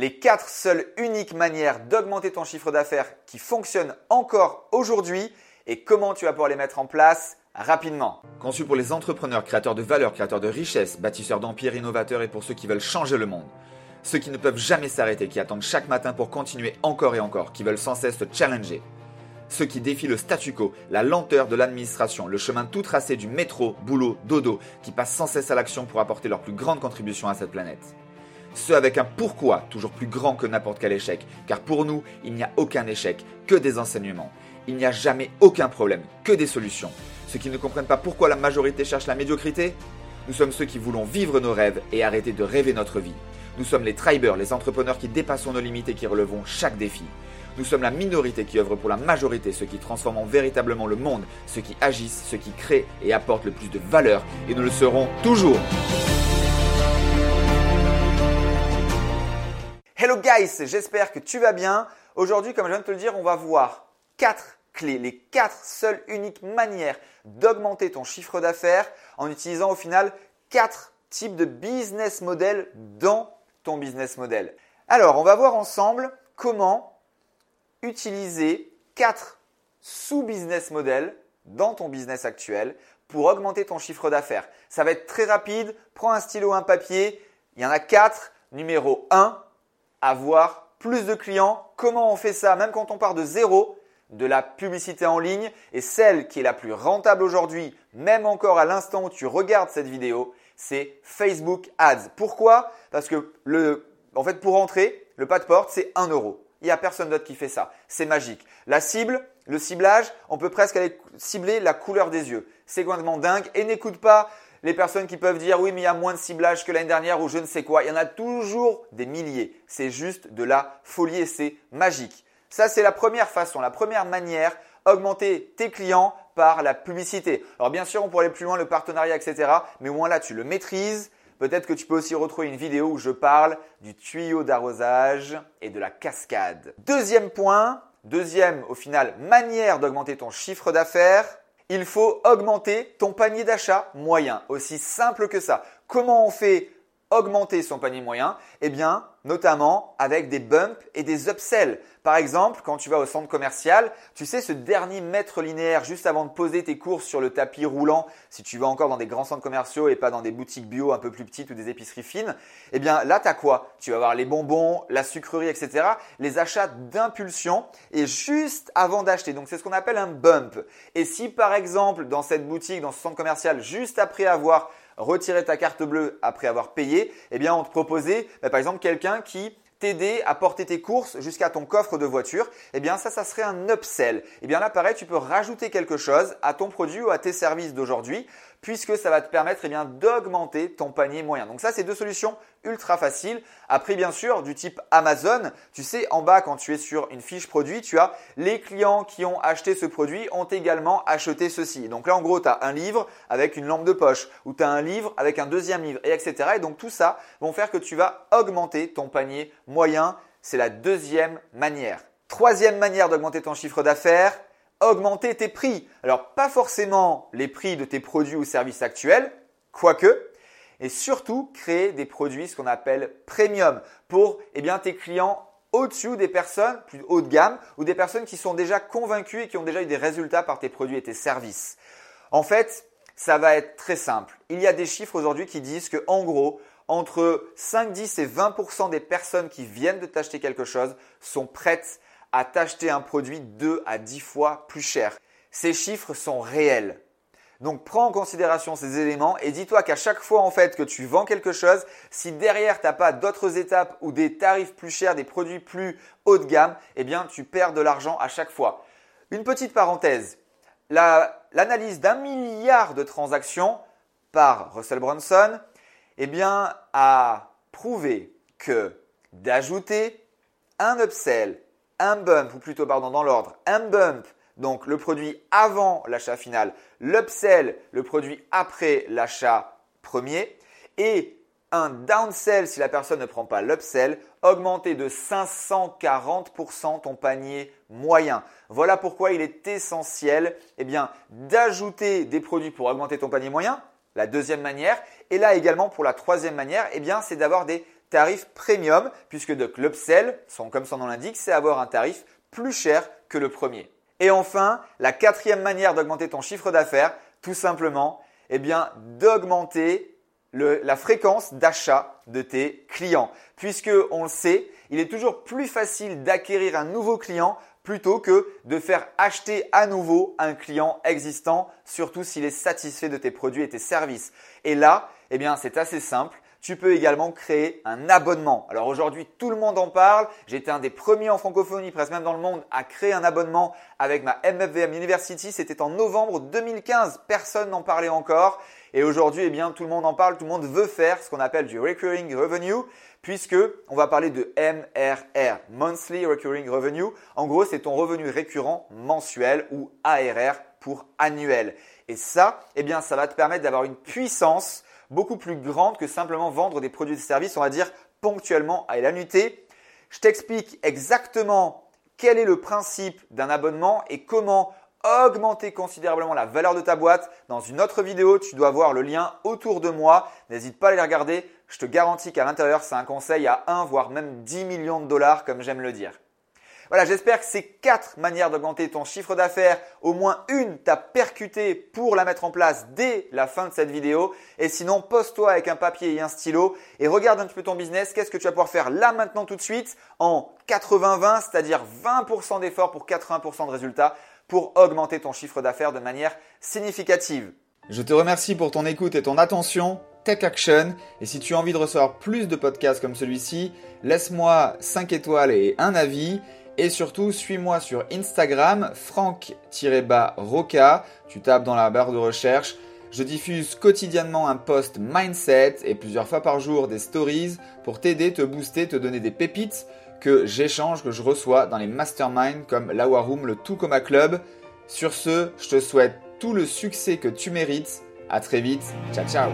les quatre seules uniques manières d'augmenter ton chiffre d'affaires qui fonctionnent encore aujourd'hui et comment tu vas pouvoir les mettre en place rapidement. Conçu pour les entrepreneurs, créateurs de valeur, créateurs de richesses, bâtisseurs d'empires, innovateurs et pour ceux qui veulent changer le monde. Ceux qui ne peuvent jamais s'arrêter, qui attendent chaque matin pour continuer encore et encore, qui veulent sans cesse se challenger. Ceux qui défient le statu quo, la lenteur de l'administration, le chemin tout tracé du métro, boulot, dodo, qui passent sans cesse à l'action pour apporter leur plus grande contribution à cette planète. Ceux avec un pourquoi toujours plus grand que n'importe quel échec, car pour nous, il n'y a aucun échec, que des enseignements. Il n'y a jamais aucun problème, que des solutions. Ceux qui ne comprennent pas pourquoi la majorité cherche la médiocrité Nous sommes ceux qui voulons vivre nos rêves et arrêter de rêver notre vie. Nous sommes les tribers, les entrepreneurs qui dépassons nos limites et qui relevons chaque défi. Nous sommes la minorité qui œuvre pour la majorité, ceux qui transforment véritablement le monde, ceux qui agissent, ceux qui créent et apportent le plus de valeur, et nous le serons toujours. Hello guys, j'espère que tu vas bien. Aujourd'hui, comme je viens de te le dire, on va voir quatre clés, les quatre seules uniques manières d'augmenter ton chiffre d'affaires en utilisant au final quatre types de business model dans ton business model. Alors, on va voir ensemble comment utiliser quatre sous-business models dans ton business actuel pour augmenter ton chiffre d'affaires. Ça va être très rapide. Prends un stylo, un papier. Il y en a quatre. Numéro 1, avoir plus de clients. Comment on fait ça? Même quand on part de zéro, de la publicité en ligne et celle qui est la plus rentable aujourd'hui, même encore à l'instant où tu regardes cette vidéo, c'est Facebook Ads. Pourquoi? Parce que le, en fait, pour entrer, le pas de porte, c'est 1 euro. Il n'y a personne d'autre qui fait ça. C'est magique. La cible, le ciblage, on peut presque aller cibler la couleur des yeux. C'est complètement dingue. Et n'écoute pas les personnes qui peuvent dire oui mais il y a moins de ciblage que l'année dernière ou je ne sais quoi. Il y en a toujours des milliers. C'est juste de la folie et c'est magique. Ça c'est la première façon, la première manière, augmenter tes clients par la publicité. Alors bien sûr on pourrait aller plus loin, le partenariat, etc. Mais au moins là tu le maîtrises. Peut-être que tu peux aussi retrouver une vidéo où je parle du tuyau d'arrosage et de la cascade. Deuxième point, deuxième au final manière d'augmenter ton chiffre d'affaires, il faut augmenter ton panier d'achat moyen. Aussi simple que ça. Comment on fait augmenter son panier moyen Eh bien, notamment avec des bumps et des upsells. Par exemple, quand tu vas au centre commercial, tu sais ce dernier mètre linéaire juste avant de poser tes courses sur le tapis roulant, si tu vas encore dans des grands centres commerciaux et pas dans des boutiques bio un peu plus petites ou des épiceries fines, eh bien là tu as quoi? Tu vas avoir les bonbons, la sucrerie, etc. Les achats d'impulsion et juste avant d'acheter. Donc c'est ce qu'on appelle un bump. Et si par exemple dans cette boutique, dans ce centre commercial, juste après avoir retirer ta carte bleue après avoir payé, eh bien on te proposait bah, par exemple quelqu'un qui t'aider à porter tes courses jusqu'à ton coffre de voiture, eh bien ça, ça serait un upsell. Eh bien là, pareil, tu peux rajouter quelque chose à ton produit ou à tes services d'aujourd'hui puisque ça va te permettre eh bien, d'augmenter ton panier moyen. Donc ça, c'est deux solutions ultra faciles. Après, bien sûr, du type Amazon, tu sais, en bas, quand tu es sur une fiche produit, tu as les clients qui ont acheté ce produit ont également acheté ceci. Donc là, en gros, tu as un livre avec une lampe de poche ou tu as un livre avec un deuxième livre, et etc. Et donc tout ça vont faire que tu vas augmenter ton panier moyen. C'est la deuxième manière. Troisième manière d'augmenter ton chiffre d'affaires, augmenter tes prix. Alors pas forcément les prix de tes produits ou services actuels, quoique, et surtout créer des produits ce qu'on appelle premium pour eh bien, tes clients au-dessus des personnes plus haut de gamme ou des personnes qui sont déjà convaincues et qui ont déjà eu des résultats par tes produits et tes services. En fait, ça va être très simple. Il y a des chiffres aujourd'hui qui disent que en gros, entre 5, 10 et 20% des personnes qui viennent de t'acheter quelque chose sont prêtes à t'acheter un produit 2 à 10 fois plus cher. Ces chiffres sont réels. Donc prends en considération ces éléments et dis-toi qu'à chaque fois en fait que tu vends quelque chose, si derrière tu n'as pas d'autres étapes ou des tarifs plus chers, des produits plus haut de gamme, eh bien tu perds de l'argent à chaque fois. Une petite parenthèse, l'analyse d'un milliard de transactions par Russell Brunson eh bien, a prouvé que d'ajouter un upsell un bump, ou plutôt pardon dans l'ordre, un bump, donc le produit avant l'achat final, l'upsell, le produit après l'achat premier, et un downsell si la personne ne prend pas l'upsell, augmenter de 540% ton panier moyen. Voilà pourquoi il est essentiel eh bien, d'ajouter des produits pour augmenter ton panier moyen, la deuxième manière. Et là également pour la troisième manière, eh bien, c'est d'avoir des tarif premium, puisque de l'upsell, comme son nom l'indique, c'est avoir un tarif plus cher que le premier. Et enfin, la quatrième manière d'augmenter ton chiffre d'affaires, tout simplement, eh bien, d'augmenter la fréquence d'achat de tes clients. Puisque, on le sait, il est toujours plus facile d'acquérir un nouveau client plutôt que de faire acheter à nouveau un client existant, surtout s'il est satisfait de tes produits et tes services. Et là, eh bien, c'est assez simple. Tu peux également créer un abonnement. Alors aujourd'hui, tout le monde en parle. J'étais un des premiers en francophonie, presque même dans le monde, à créer un abonnement avec ma MFVM University. C'était en novembre 2015. Personne n'en parlait encore. Et aujourd'hui, eh bien, tout le monde en parle. Tout le monde veut faire ce qu'on appelle du recurring revenue puisque on va parler de MRR, Monthly Recurring Revenue. En gros, c'est ton revenu récurrent mensuel ou ARR pour annuel. Et ça, eh bien, ça va te permettre d'avoir une puissance beaucoup plus grande que simplement vendre des produits et services, on va dire ponctuellement à l'annuité. Je t'explique exactement quel est le principe d'un abonnement et comment augmenter considérablement la valeur de ta boîte. Dans une autre vidéo, tu dois voir le lien autour de moi. N'hésite pas à les regarder. Je te garantis qu'à l'intérieur, c'est un conseil à 1 voire même 10 millions de dollars comme j'aime le dire. Voilà, j'espère que ces quatre manières d'augmenter ton chiffre d'affaires, au moins une t'a percuté pour la mettre en place dès la fin de cette vidéo. Et sinon, pose-toi avec un papier et un stylo et regarde un petit peu ton business. Qu'est-ce que tu vas pouvoir faire là maintenant tout de suite en 80-20, c'est-à-dire 20% d'efforts pour 80% de résultats pour augmenter ton chiffre d'affaires de manière significative. Je te remercie pour ton écoute et ton attention. Tech Action. Et si tu as envie de recevoir plus de podcasts comme celui-ci, laisse-moi 5 étoiles et un avis. Et surtout, suis-moi sur Instagram, franck-roca. Tu tapes dans la barre de recherche. Je diffuse quotidiennement un post mindset et plusieurs fois par jour des stories pour t'aider, te booster, te donner des pépites que j'échange, que je reçois dans les masterminds comme la Room, le Tout Coma Club. Sur ce, je te souhaite tout le succès que tu mérites. À très vite. Ciao ciao.